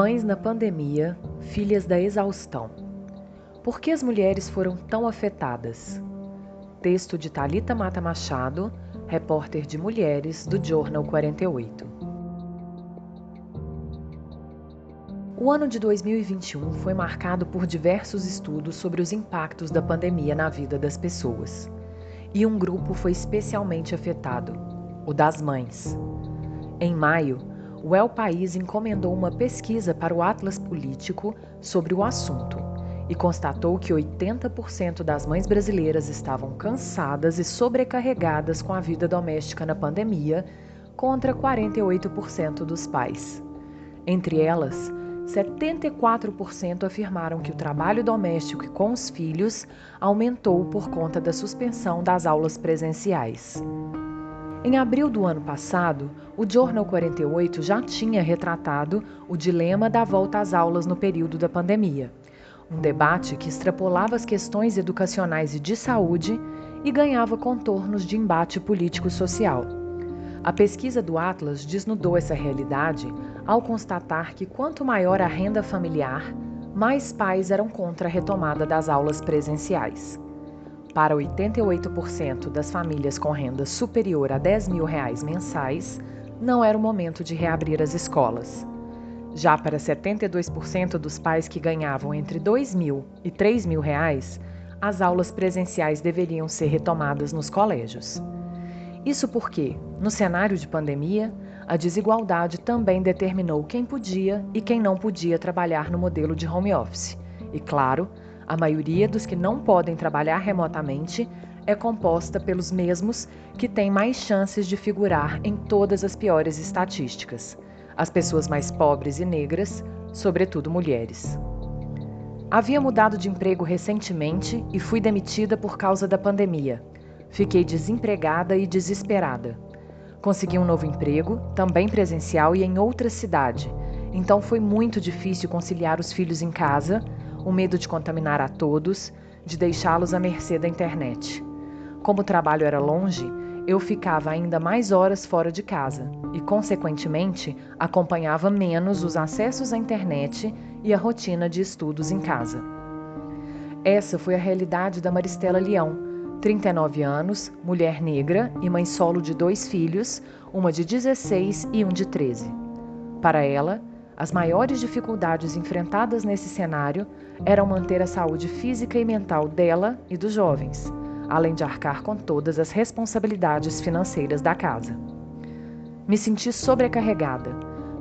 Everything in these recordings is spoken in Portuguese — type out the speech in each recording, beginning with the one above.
Mães na pandemia, filhas da exaustão. Por que as mulheres foram tão afetadas? Texto de Talita Mata Machado, repórter de mulheres do Jornal 48. O ano de 2021 foi marcado por diversos estudos sobre os impactos da pandemia na vida das pessoas. E um grupo foi especialmente afetado: o das mães. Em maio, o El País encomendou uma pesquisa para o Atlas Político sobre o assunto e constatou que 80% das mães brasileiras estavam cansadas e sobrecarregadas com a vida doméstica na pandemia, contra 48% dos pais. Entre elas, 74% afirmaram que o trabalho doméstico com os filhos aumentou por conta da suspensão das aulas presenciais. Em abril do ano passado, o Jornal 48 já tinha retratado o dilema da volta às aulas no período da pandemia. Um debate que extrapolava as questões educacionais e de saúde e ganhava contornos de embate político-social. A pesquisa do Atlas desnudou essa realidade ao constatar que quanto maior a renda familiar, mais pais eram contra a retomada das aulas presenciais. Para 88% das famílias com renda superior a 10 mil reais mensais, não era o momento de reabrir as escolas. Já para 72% dos pais que ganhavam entre 2 mil e 3 mil reais, as aulas presenciais deveriam ser retomadas nos colégios. Isso porque, no cenário de pandemia, a desigualdade também determinou quem podia e quem não podia trabalhar no modelo de home office. E, claro, a maioria dos que não podem trabalhar remotamente é composta pelos mesmos que têm mais chances de figurar em todas as piores estatísticas: as pessoas mais pobres e negras, sobretudo mulheres. Havia mudado de emprego recentemente e fui demitida por causa da pandemia. Fiquei desempregada e desesperada. Consegui um novo emprego, também presencial e em outra cidade. Então foi muito difícil conciliar os filhos em casa o medo de contaminar a todos, de deixá-los à mercê da internet. Como o trabalho era longe, eu ficava ainda mais horas fora de casa e, consequentemente, acompanhava menos os acessos à internet e a rotina de estudos em casa. Essa foi a realidade da Maristela Leão, 39 anos, mulher negra e mãe solo de dois filhos, uma de 16 e um de 13. Para ela, as maiores dificuldades enfrentadas nesse cenário eram manter a saúde física e mental dela e dos jovens, além de arcar com todas as responsabilidades financeiras da casa. Me senti sobrecarregada.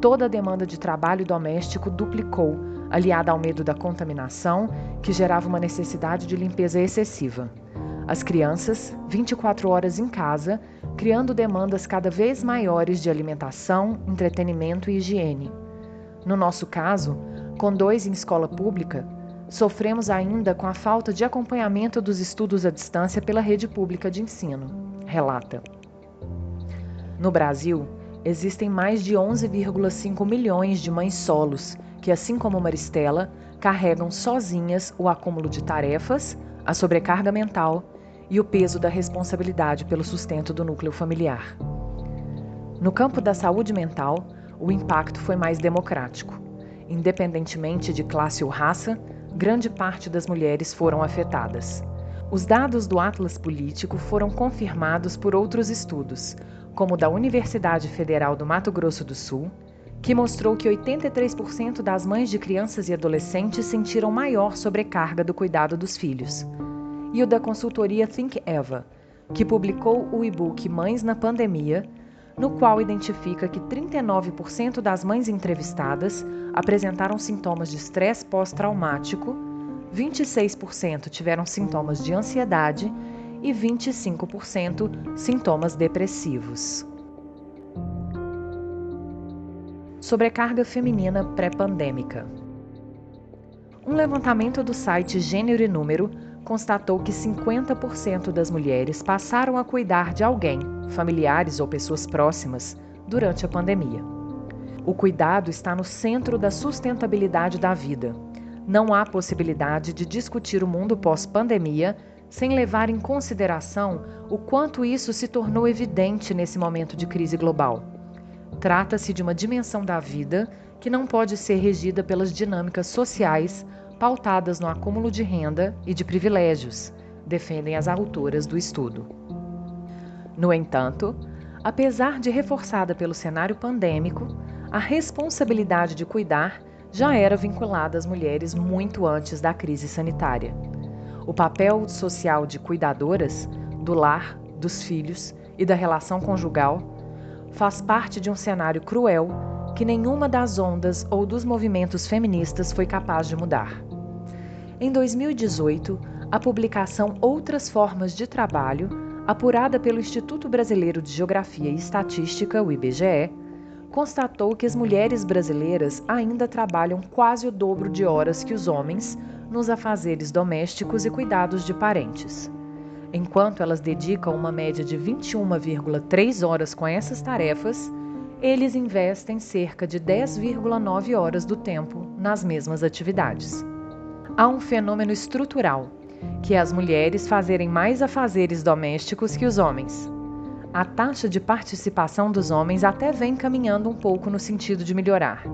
Toda a demanda de trabalho doméstico duplicou, aliada ao medo da contaminação, que gerava uma necessidade de limpeza excessiva. As crianças, 24 horas em casa, criando demandas cada vez maiores de alimentação, entretenimento e higiene. No nosso caso, com dois em escola pública, sofremos ainda com a falta de acompanhamento dos estudos à distância pela rede pública de ensino, relata. No Brasil, existem mais de 11,5 milhões de mães solos que, assim como Maristela, carregam sozinhas o acúmulo de tarefas, a sobrecarga mental e o peso da responsabilidade pelo sustento do núcleo familiar. No campo da saúde mental, o impacto foi mais democrático. Independentemente de classe ou raça, grande parte das mulheres foram afetadas. Os dados do Atlas Político foram confirmados por outros estudos, como o da Universidade Federal do Mato Grosso do Sul, que mostrou que 83% das mães de crianças e adolescentes sentiram maior sobrecarga do cuidado dos filhos, e o da consultoria Think Eva, que publicou o e-book Mães na Pandemia, no qual identifica que 39% das mães entrevistadas apresentaram sintomas de estresse pós-traumático, 26% tiveram sintomas de ansiedade e 25% sintomas depressivos. Sobrecarga feminina pré-pandêmica. Um levantamento do site Gênero e Número constatou que 50% das mulheres passaram a cuidar de alguém, familiares ou pessoas próximas, durante a pandemia. O cuidado está no centro da sustentabilidade da vida. Não há possibilidade de discutir o mundo pós-pandemia sem levar em consideração o quanto isso se tornou evidente nesse momento de crise global. Trata-se de uma dimensão da vida que não pode ser regida pelas dinâmicas sociais pautadas no acúmulo de renda e de privilégios, defendem as autoras do estudo. No entanto, apesar de reforçada pelo cenário pandêmico, a responsabilidade de cuidar já era vinculada às mulheres muito antes da crise sanitária. O papel social de cuidadoras, do lar, dos filhos e da relação conjugal faz parte de um cenário cruel que nenhuma das ondas ou dos movimentos feministas foi capaz de mudar. Em 2018, a publicação Outras Formas de Trabalho, apurada pelo Instituto Brasileiro de Geografia e Estatística, o IBGE, constatou que as mulheres brasileiras ainda trabalham quase o dobro de horas que os homens nos afazeres domésticos e cuidados de parentes. Enquanto elas dedicam uma média de 21,3 horas com essas tarefas, eles investem cerca de 10,9 horas do tempo nas mesmas atividades. Há um fenômeno estrutural, que as mulheres fazerem mais afazeres domésticos que os homens. A taxa de participação dos homens até vem caminhando um pouco no sentido de melhorar,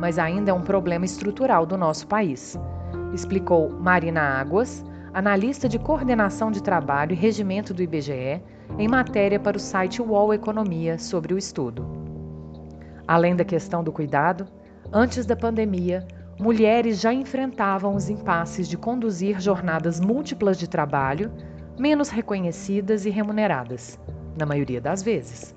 mas ainda é um problema estrutural do nosso país, explicou Marina Águas, analista de coordenação de trabalho e regimento do IBGE, em matéria para o site UOL Economia sobre o estudo. Além da questão do cuidado, antes da pandemia, mulheres já enfrentavam os impasses de conduzir jornadas múltiplas de trabalho, menos reconhecidas e remuneradas, na maioria das vezes.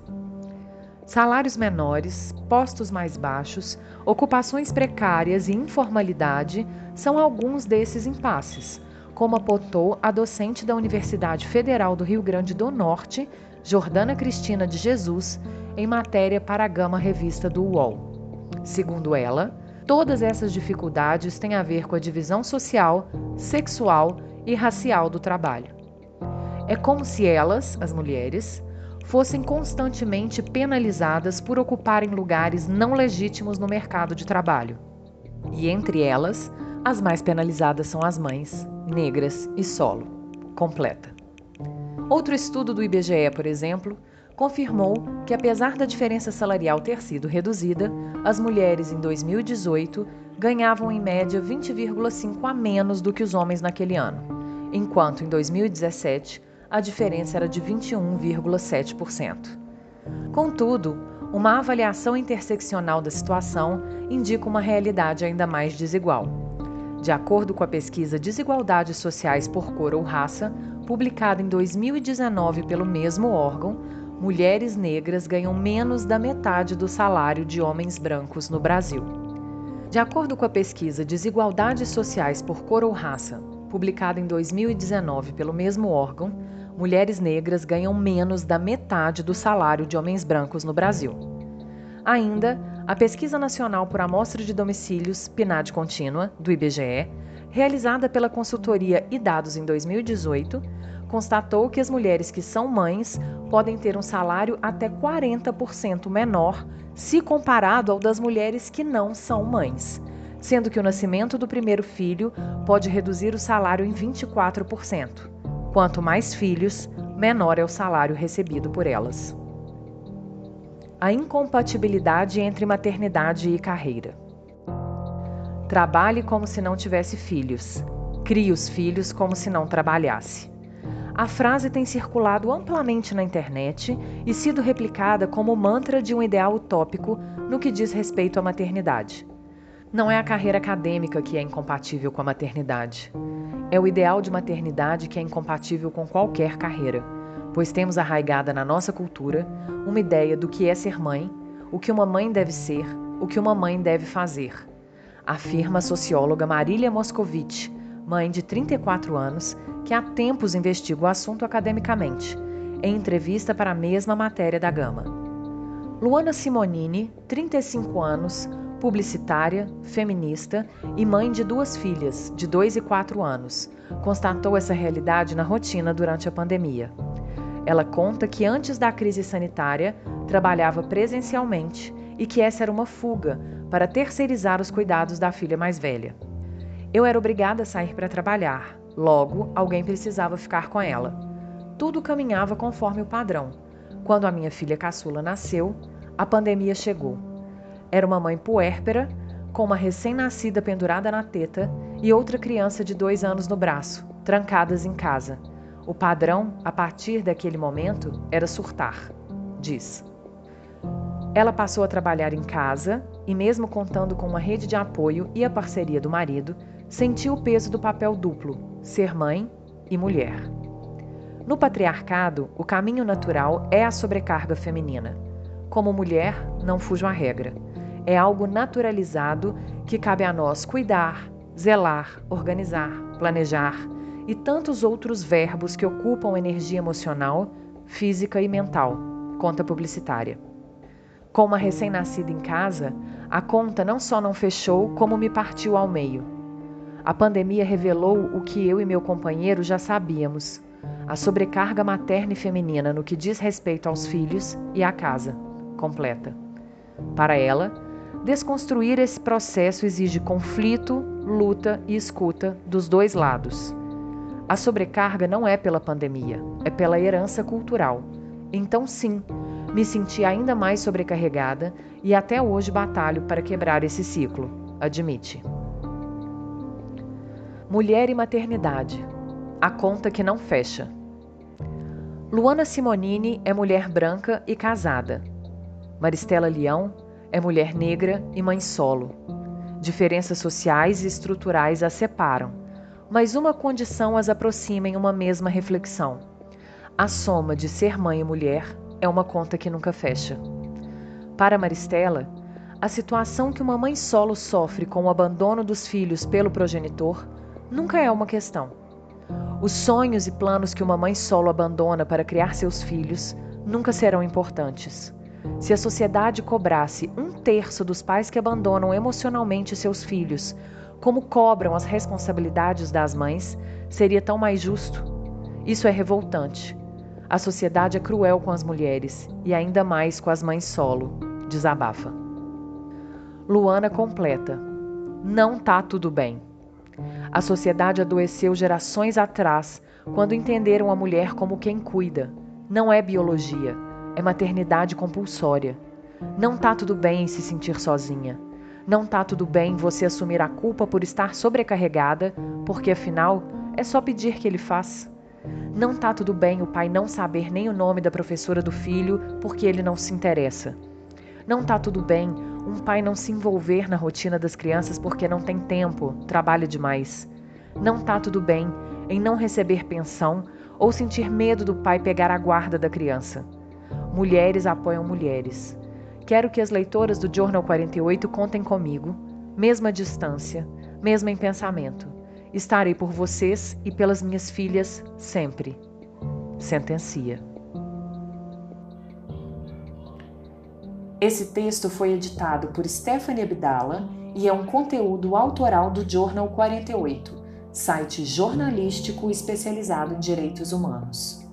Salários menores, postos mais baixos, ocupações precárias e informalidade são alguns desses impasses, como apontou a docente da Universidade Federal do Rio Grande do Norte, Jordana Cristina de Jesus, em matéria para a Gama Revista do UOL. Segundo ela, todas essas dificuldades têm a ver com a divisão social, sexual e racial do trabalho. É como se elas, as mulheres, fossem constantemente penalizadas por ocuparem lugares não legítimos no mercado de trabalho. E entre elas, as mais penalizadas são as mães, negras e solo. Completa. Outro estudo do IBGE, por exemplo, confirmou que, apesar da diferença salarial ter sido reduzida, as mulheres em 2018 ganhavam em média 20,5 a menos do que os homens naquele ano, enquanto em 2017 a diferença era de 21,7%. Contudo, uma avaliação interseccional da situação indica uma realidade ainda mais desigual. De acordo com a pesquisa Desigualdades Sociais por Cor ou Raça, publicada em 2019 pelo mesmo órgão, mulheres negras ganham menos da metade do salário de homens brancos no Brasil. De acordo com a pesquisa Desigualdades Sociais por Cor ou Raça, publicada em 2019 pelo mesmo órgão, mulheres negras ganham menos da metade do salário de homens brancos no Brasil. Ainda, a Pesquisa Nacional por Amostra de Domicílios, PNAD Contínua, do IBGE, realizada pela consultoria e dados em 2018, constatou que as mulheres que são mães podem ter um salário até 40% menor se comparado ao das mulheres que não são mães, sendo que o nascimento do primeiro filho pode reduzir o salário em 24%. Quanto mais filhos, menor é o salário recebido por elas a incompatibilidade entre maternidade e carreira. Trabalhe como se não tivesse filhos. Crie os filhos como se não trabalhasse. A frase tem circulado amplamente na internet e sido replicada como mantra de um ideal utópico no que diz respeito à maternidade. Não é a carreira acadêmica que é incompatível com a maternidade. É o ideal de maternidade que é incompatível com qualquer carreira pois temos arraigada na nossa cultura uma ideia do que é ser mãe, o que uma mãe deve ser, o que uma mãe deve fazer. Afirma a socióloga Marília Moscovici, mãe de 34 anos, que há tempos investiga o assunto academicamente, em entrevista para a mesma matéria da Gama. Luana Simonini, 35 anos, publicitária, feminista e mãe de duas filhas, de 2 e 4 anos, constatou essa realidade na rotina durante a pandemia. Ela conta que antes da crise sanitária trabalhava presencialmente e que essa era uma fuga para terceirizar os cuidados da filha mais velha. Eu era obrigada a sair para trabalhar, logo alguém precisava ficar com ela. Tudo caminhava conforme o padrão. Quando a minha filha caçula nasceu, a pandemia chegou. Era uma mãe puérpera, com uma recém-nascida pendurada na teta e outra criança de dois anos no braço, trancadas em casa. O padrão, a partir daquele momento, era surtar, diz. Ela passou a trabalhar em casa e, mesmo contando com uma rede de apoio e a parceria do marido, sentiu o peso do papel duplo, ser mãe e mulher. No patriarcado, o caminho natural é a sobrecarga feminina. Como mulher, não fujo à regra. É algo naturalizado que cabe a nós cuidar, zelar, organizar, planejar e tantos outros verbos que ocupam energia emocional, física e mental, conta publicitária. Com uma recém-nascida em casa, a conta não só não fechou, como me partiu ao meio. A pandemia revelou o que eu e meu companheiro já sabíamos: a sobrecarga materna e feminina no que diz respeito aos filhos e à casa, completa. Para ela, desconstruir esse processo exige conflito, luta e escuta dos dois lados. A sobrecarga não é pela pandemia, é pela herança cultural. Então, sim, me senti ainda mais sobrecarregada e até hoje batalho para quebrar esse ciclo, admite. Mulher e maternidade. A conta que não fecha. Luana Simonini é mulher branca e casada. Maristela Leão é mulher negra e mãe solo. Diferenças sociais e estruturais as separam mas uma condição as aproxima em uma mesma reflexão. A soma de ser mãe e mulher é uma conta que nunca fecha. Para Maristela, a situação que uma mãe solo sofre com o abandono dos filhos pelo progenitor nunca é uma questão. Os sonhos e planos que uma mãe solo abandona para criar seus filhos nunca serão importantes. Se a sociedade cobrasse um terço dos pais que abandonam emocionalmente seus filhos como cobram as responsabilidades das mães, seria tão mais justo? Isso é revoltante. A sociedade é cruel com as mulheres e ainda mais com as mães solo, desabafa. Luana completa: Não tá tudo bem. A sociedade adoeceu gerações atrás quando entenderam a mulher como quem cuida. Não é biologia, é maternidade compulsória. Não tá tudo bem se sentir sozinha. Não tá tudo bem você assumir a culpa por estar sobrecarregada, porque afinal é só pedir que ele faz. Não tá tudo bem o pai não saber nem o nome da professora do filho porque ele não se interessa. Não tá tudo bem um pai não se envolver na rotina das crianças porque não tem tempo, trabalha demais. Não tá tudo bem em não receber pensão ou sentir medo do pai pegar a guarda da criança. Mulheres apoiam mulheres. Quero que as leitoras do Journal 48 contem comigo, mesma distância, mesma em pensamento. Estarei por vocês e pelas minhas filhas sempre. Sentencia. Esse texto foi editado por Stephanie Abdala e é um conteúdo autoral do Journal 48, site jornalístico especializado em direitos humanos.